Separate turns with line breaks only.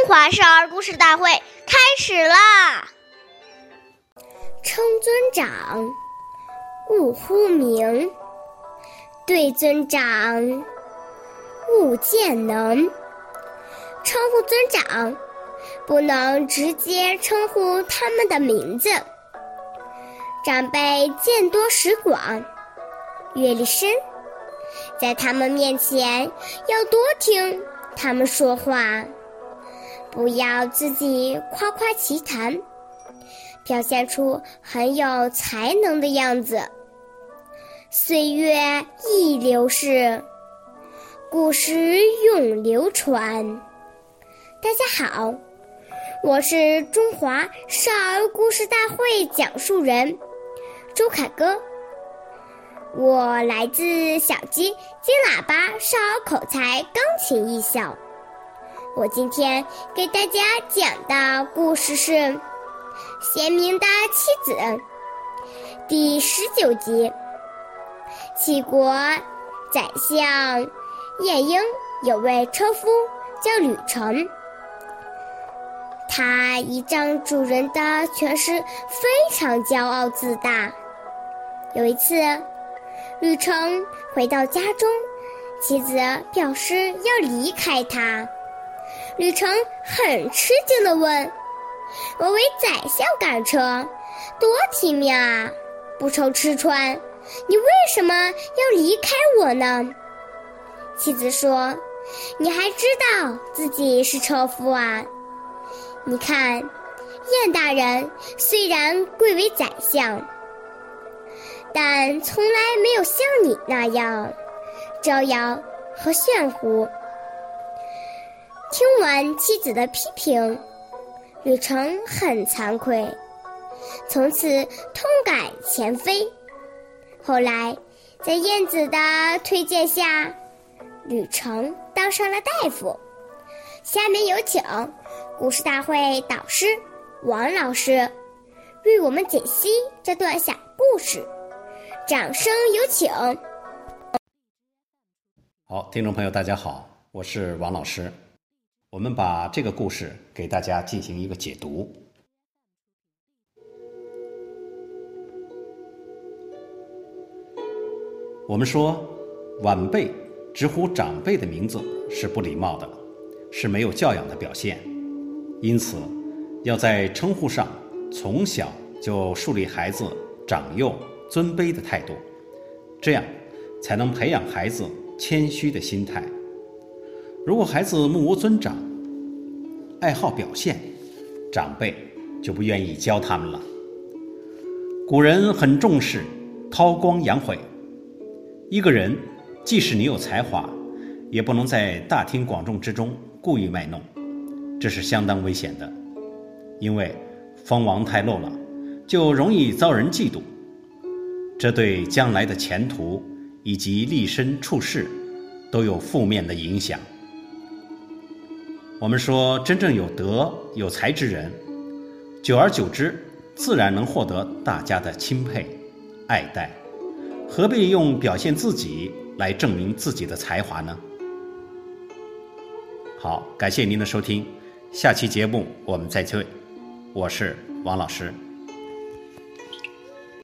中华少儿故事大会开始啦！
称尊长，勿呼名；对尊长，勿见能。称呼尊长，不能直接称呼他们的名字。长辈见多识广，阅历深，在他们面前要多听他们说话。不要自己夸夸其谈，表现出很有才能的样子。岁月易流逝，故事永流传。大家好，我是中华少儿故事大会讲述人周凯歌，我来自小鸡金喇叭少儿口才钢琴艺校。我今天给大家讲的故事是《贤明的妻子》第十九集。齐国宰相晏婴有位车夫叫吕成，他依仗主人的权势非常骄傲自大。有一次，吕成回到家中，妻子表示要离开他。吕成很吃惊地问：“我为宰相赶车，多体面啊！不愁吃穿，你为什么要离开我呢？”妻子说：“你还知道自己是车夫啊？你看，晏大人虽然贵为宰相，但从来没有像你那样招摇和炫乎。”听完妻子的批评，吕成很惭愧，从此痛改前非。后来，在燕子的推荐下，吕成当上了大夫。下面有请故事大会导师王老师为我们解析这段小故事，掌声有请。
好，听众朋友，大家好，我是王老师。我们把这个故事给大家进行一个解读。我们说，晚辈直呼长辈的名字是不礼貌的，是没有教养的表现。因此，要在称呼上从小就树立孩子长幼尊卑的态度，这样才能培养孩子谦虚的心态。如果孩子目无尊长，爱好表现，长辈就不愿意教他们了。古人很重视韬光养晦，一个人即使你有才华，也不能在大庭广众之中故意卖弄，这是相当危险的。因为锋芒太露了，就容易遭人嫉妒，这对将来的前途以及立身处世都有负面的影响。我们说，真正有德有才之人，久而久之，自然能获得大家的钦佩、爱戴，何必用表现自己来证明自己的才华呢？好，感谢您的收听，下期节目我们再会，我是王老师。